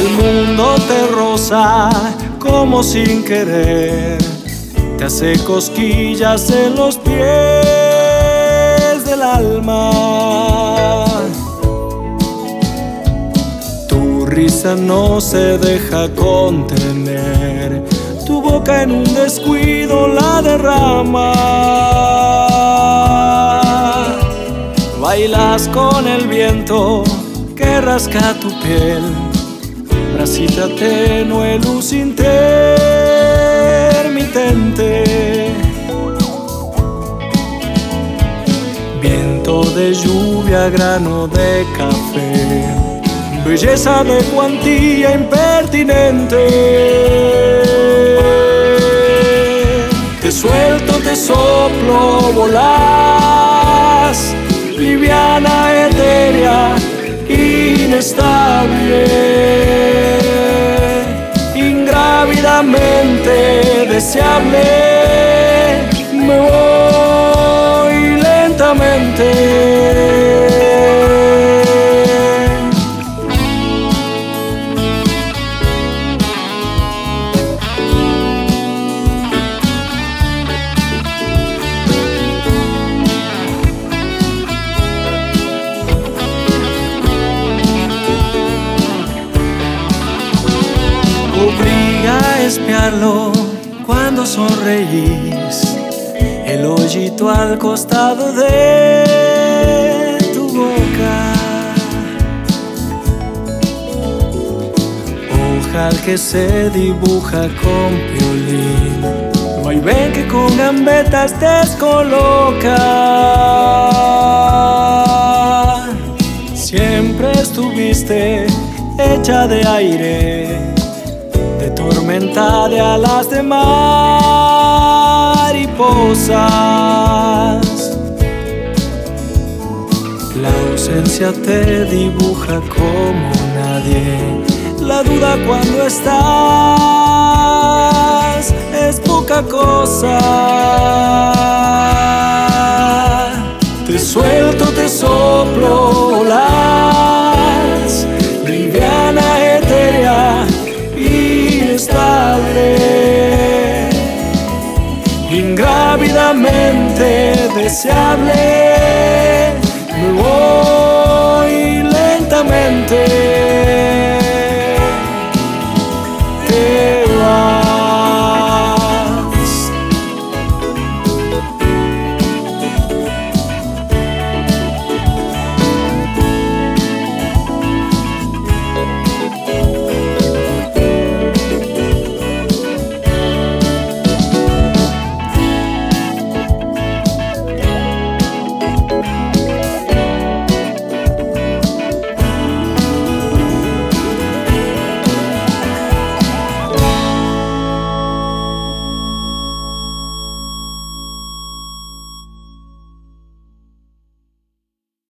El mundo te roza como sin querer, te hace cosquillas en los pies del alma. Tu risa no se deja contener, tu boca en un descuido la derrama. Bailas con el viento que rasca tu piel bracita tenue, luz intermitente. Viento de lluvia, grano de café, belleza de cuantía impertinente. Te suelto, te soplo, volás, liviana, etérea, inestable deseable, me voy espiarlo cuando sonreís, el hoyito al costado de tu boca. Ojal que se dibuja con violín, ven que con gambetas descoloca. Siempre estuviste hecha de aire tormenta de alas de mariposas. La ausencia te dibuja como nadie. La duda cuando estás es poca cosa. Te suelto, te soplo las liviana inestable, ingrávidamente deseable. Me voy lentamente.